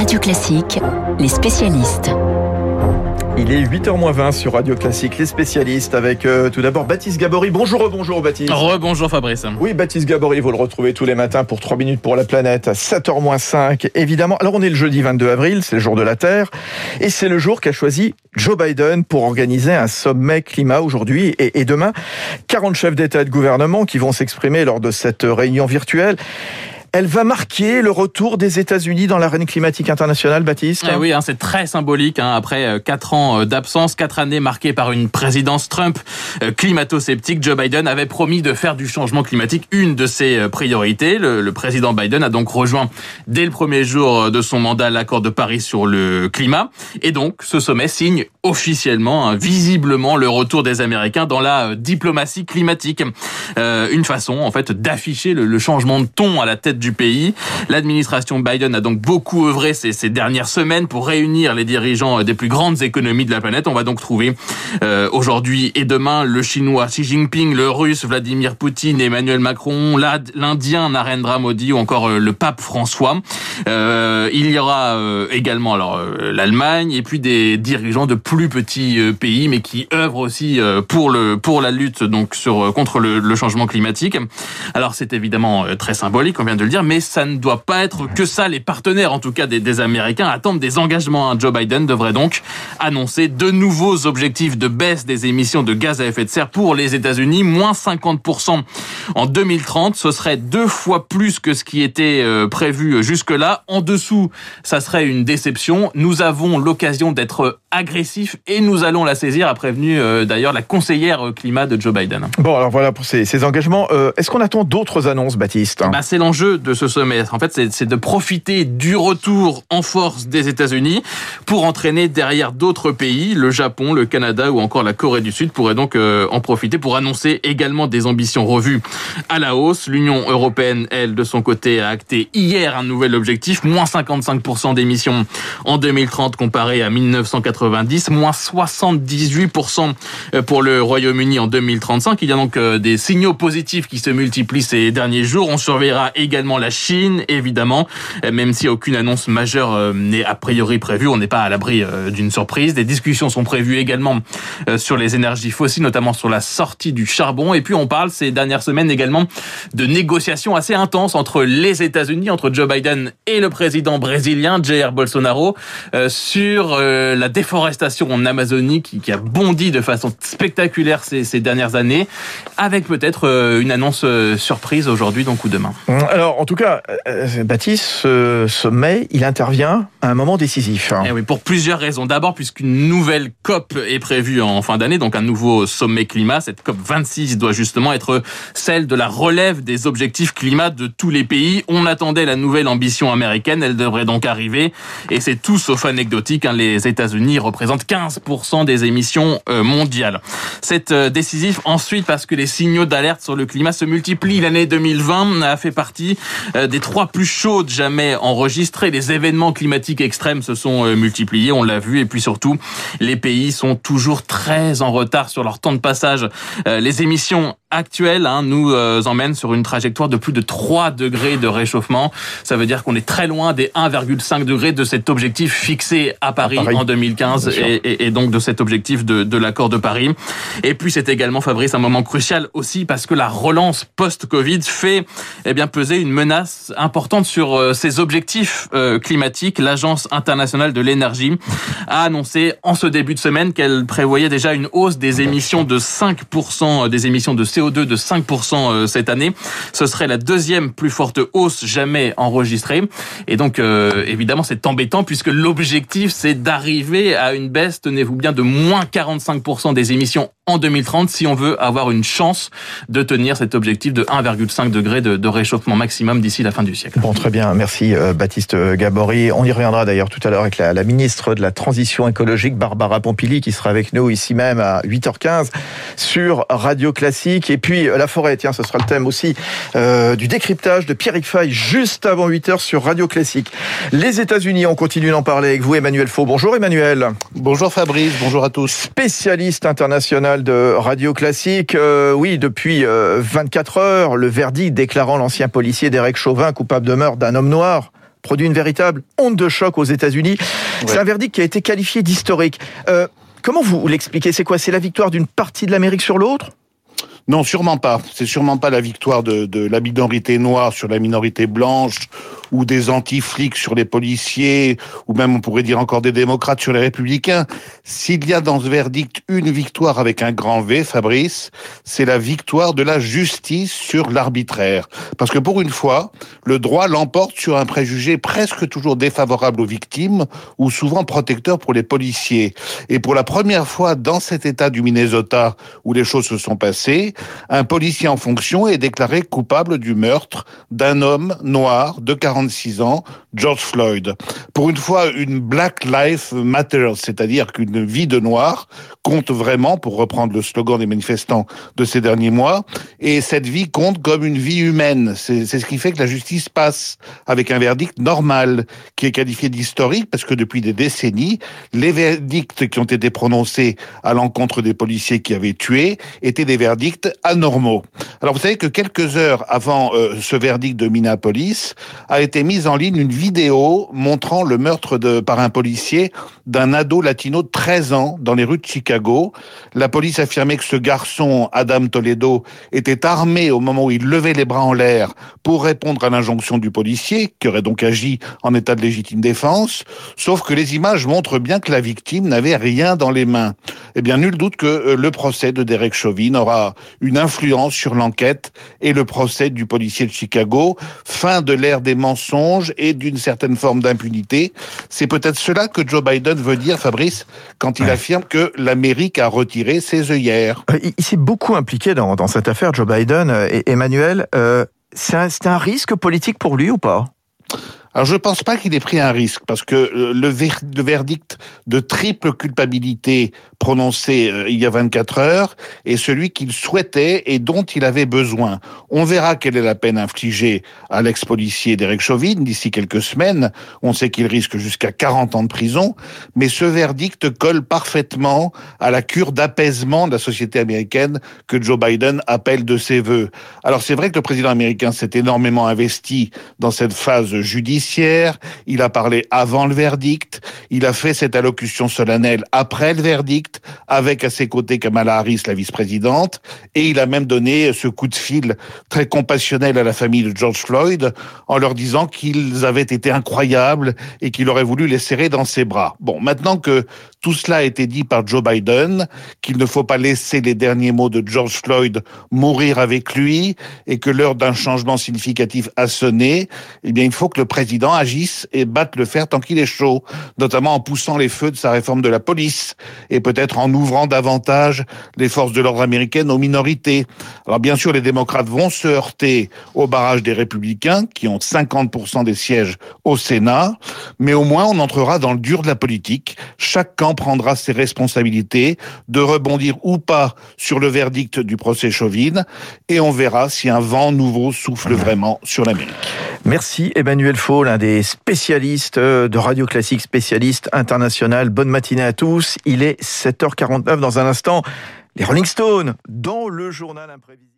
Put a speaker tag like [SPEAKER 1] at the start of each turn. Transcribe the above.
[SPEAKER 1] Radio Classique, les spécialistes.
[SPEAKER 2] Il est 8h20 sur Radio Classique, les spécialistes, avec euh, tout d'abord Baptiste Gabory. Bonjour, bonjour Baptiste.
[SPEAKER 3] Rebonjour Fabrice.
[SPEAKER 2] Oui, Baptiste Gabory, vous le retrouvez tous les matins pour 3 minutes pour la planète à 7h5, évidemment. Alors on est le jeudi 22 avril, c'est le jour de la Terre, et c'est le jour qu'a choisi Joe Biden pour organiser un sommet climat aujourd'hui et, et demain. 40 chefs d'État et de gouvernement qui vont s'exprimer lors de cette réunion virtuelle. Elle va marquer le retour des États-Unis dans l'arène climatique internationale, Baptiste.
[SPEAKER 3] Eh oui, hein, c'est très symbolique. Hein, après euh, quatre ans euh, d'absence, quatre années marquées par une présidence Trump euh, climato-sceptique, Joe Biden avait promis de faire du changement climatique une de ses priorités. Le, le, président Biden a donc rejoint dès le premier jour de son mandat l'accord de Paris sur le climat. Et donc, ce sommet signe officiellement, hein, visiblement, le retour des Américains dans la diplomatie climatique. Euh, une façon, en fait, d'afficher le, le changement de ton à la tête du pays. L'administration Biden a donc beaucoup œuvré ces, ces, dernières semaines pour réunir les dirigeants des plus grandes économies de la planète. On va donc trouver euh, aujourd'hui et demain le chinois Xi Jinping, le russe Vladimir Poutine, Emmanuel Macron, l'indien Narendra Modi ou encore euh, le pape François. Euh, il y aura euh, également alors euh, l'Allemagne et puis des dirigeants de plus petits pays mais qui œuvrent aussi pour le pour la lutte donc sur contre le, changement climatique. Alors c'est évidemment très symbolique, on vient de le dire, mais ça ne doit pas être que ça. Les partenaires, en tout cas des, Américains, attendent des engagements. Joe Biden devrait donc annoncer de nouveaux objectifs de baisse des émissions de gaz à effet de serre pour les États-Unis, moins 50% en 2030. Ce serait deux fois plus que ce qui était prévu jusque-là. En dessous, ça serait une déception. Nous avons l'occasion d'être et nous allons la saisir, a prévenu euh, d'ailleurs la conseillère climat de Joe Biden.
[SPEAKER 2] Bon, alors voilà pour ces, ces engagements. Euh, Est-ce qu'on attend d'autres annonces, Baptiste?
[SPEAKER 3] Bah, C'est l'enjeu de ce sommet. En fait, c'est de profiter du retour en force des États-Unis pour entraîner derrière d'autres pays, le Japon, le Canada ou encore la Corée du Sud pourraient donc euh, en profiter pour annoncer également des ambitions revues à la hausse. L'Union européenne, elle, de son côté, a acté hier un nouvel objectif, moins 55% d'émissions en 2030 comparé à 1980 moins 78% pour le Royaume-Uni en 2035. Il y a donc des signaux positifs qui se multiplient ces derniers jours. On surveillera également la Chine, évidemment, même si aucune annonce majeure n'est a priori prévue. On n'est pas à l'abri d'une surprise. Des discussions sont prévues également sur les énergies fossiles, notamment sur la sortie du charbon. Et puis on parle ces dernières semaines également de négociations assez intenses entre les États-Unis, entre Joe Biden et le président brésilien Jair Bolsonaro, sur la défense en Amazonie qui, qui, a bondi de façon spectaculaire ces, ces dernières années, avec peut-être euh, une annonce euh, surprise aujourd'hui, donc ou demain.
[SPEAKER 2] Alors, en tout cas, euh, Baptiste, ce sommet, il intervient à un moment décisif.
[SPEAKER 3] Et oui, pour plusieurs raisons. D'abord, puisqu'une nouvelle COP est prévue en fin d'année, donc un nouveau sommet climat. Cette COP 26 doit justement être celle de la relève des objectifs climat de tous les pays. On attendait la nouvelle ambition américaine, elle devrait donc arriver, et c'est tout sauf anecdotique. Hein. Les États-Unis représente 15% des émissions mondiales. C'est décisif ensuite parce que les signaux d'alerte sur le climat se multiplient. L'année 2020 a fait partie des trois plus chaudes jamais enregistrées. Les événements climatiques extrêmes se sont multipliés, on l'a vu, et puis surtout, les pays sont toujours très en retard sur leur temps de passage. Les émissions actuelles hein, nous emmènent sur une trajectoire de plus de 3 degrés de réchauffement. Ça veut dire qu'on est très loin des 1,5 degrés de cet objectif fixé à Paris, à Paris. en 2015 et, et, et, donc de cet objectif de, de l'accord de Paris. Et puis c'est également, Fabrice, un moment crucial aussi parce que la relance post-Covid fait eh bien, peser une menace importante sur euh, ces objectifs euh, climatiques. L'Agence internationale de l'énergie a annoncé en ce début de semaine qu'elle prévoyait déjà une hausse des émissions de 5%, des émissions de CO2 de 5% euh, cette année. Ce serait la deuxième plus forte hausse jamais enregistrée. Et donc, euh, évidemment, c'est embêtant puisque l'objectif, c'est d'arriver à une baisse, tenez-vous bien, de moins 45% des émissions en 2030 si on veut avoir une chance de tenir cet objectif de 1,5 degré de, de, réchauffement maximum d'ici la fin du siècle.
[SPEAKER 2] Bon, très bien. Merci euh, Baptiste Gabory. On y reviendra d'ailleurs tout à l'heure avec la, la, ministre de la Transition écologique, Barbara Pompili, qui sera avec nous ici même à 8h15 sur Radio Classique. Et puis la forêt, tiens, ce sera le thème aussi euh, du décryptage de Pierrick Fay juste avant 8h sur Radio Classique. Les États-Unis, on continue d'en parler avec vous, Emmanuel Faux. Bonjour Emmanuel.
[SPEAKER 4] Bonjour Fabrice, bonjour à tous.
[SPEAKER 2] Spécialiste international de Radio Classique. Euh, oui, depuis euh, 24 heures, le verdict déclarant l'ancien policier Derek Chauvin coupable de meurtre d'un homme noir produit une véritable onde de choc aux États-Unis. C'est un verdict qui a été qualifié d'historique. Euh, comment vous l'expliquez? C'est quoi? C'est la victoire d'une partie de l'Amérique sur l'autre?
[SPEAKER 4] Non, sûrement pas. C'est sûrement pas la victoire de, de, la minorité noire sur la minorité blanche, ou des anti-flics sur les policiers, ou même on pourrait dire encore des démocrates sur les républicains. S'il y a dans ce verdict une victoire avec un grand V, Fabrice, c'est la victoire de la justice sur l'arbitraire. Parce que pour une fois, le droit l'emporte sur un préjugé presque toujours défavorable aux victimes, ou souvent protecteur pour les policiers. Et pour la première fois dans cet état du Minnesota où les choses se sont passées, un policier en fonction est déclaré coupable du meurtre d'un homme noir de 46 ans, George Floyd. Pour une fois, une Black Life Matters, c'est-à-dire qu'une vie de noir compte vraiment, pour reprendre le slogan des manifestants de ces derniers mois, et cette vie compte comme une vie humaine. C'est ce qui fait que la justice passe avec un verdict normal, qui est qualifié d'historique, parce que depuis des décennies, les verdicts qui ont été prononcés à l'encontre des policiers qui avaient tué étaient des verdicts anormaux. Alors vous savez que quelques heures avant euh, ce verdict de Minneapolis a été mise en ligne une vidéo montrant le meurtre de, par un policier d'un ado latino de 13 ans dans les rues de Chicago. La police affirmait que ce garçon, Adam Toledo, était armé au moment où il levait les bras en l'air pour répondre à l'injonction du policier, qui aurait donc agi en état de légitime défense, sauf que les images montrent bien que la victime n'avait rien dans les mains. Eh bien, nul doute que euh, le procès de Derek Chauvin aura une influence sur l'enquête et le procès du policier de Chicago. Fin de l'ère des mensonges et d'une certaine forme d'impunité. C'est peut-être cela que Joe Biden veut dire, Fabrice, quand il affirme que l'Amérique a retiré ses œillères.
[SPEAKER 2] Euh, il, s'est beaucoup impliqué dans, dans, cette affaire, Joe Biden. Et Emmanuel, euh, c'est un, un risque politique pour lui ou pas?
[SPEAKER 4] Alors je ne pense pas qu'il ait pris un risque parce que euh, le, verdict de triple culpabilité prononcé euh, il y a 24 heures est celui qu'il souhaitait et dont il avait besoin. On verra quelle est la peine infligée à l'ex-policier Derek Chauvin d'ici quelques semaines. On sait qu'il risque jusqu'à 40 ans de prison, mais ce verdict colle parfaitement à la cure d'apaisement de la société américaine que Joe Biden appelle de ses voeux. Alors c'est vrai que le président américain s'est énormément investi dans cette phase judiciaire il a parlé avant le verdict, il a fait cette allocution solennelle après le verdict, avec à ses côtés Kamala Harris, la vice-présidente, et il a même donné ce coup de fil très compassionnel à la famille de George Floyd, en leur disant qu'ils avaient été incroyables et qu'il aurait voulu les serrer dans ses bras. Bon, maintenant que tout cela a été dit par Joe Biden, qu'il ne faut pas laisser les derniers mots de George Floyd mourir avec lui, et que l'heure d'un changement significatif a sonné, eh bien, il faut que le président agisse et batte le fer tant qu'il est chaud, notamment en poussant les feux de sa réforme de la police et peut-être en ouvrant davantage les forces de l'ordre américaines aux minorités. Alors bien sûr, les démocrates vont se heurter au barrage des républicains qui ont 50% des sièges au Sénat, mais au moins on entrera dans le dur de la politique. Chaque camp prendra ses responsabilités de rebondir ou pas sur le verdict du procès Chauvin et on verra si un vent nouveau souffle vraiment sur l'Amérique.
[SPEAKER 2] Merci Emmanuel Faux, l'un des spécialistes euh, de Radio Classique, spécialiste international. Bonne matinée à tous. Il est 7h49 dans un instant. Les Rolling Stones dans le journal imprévisible.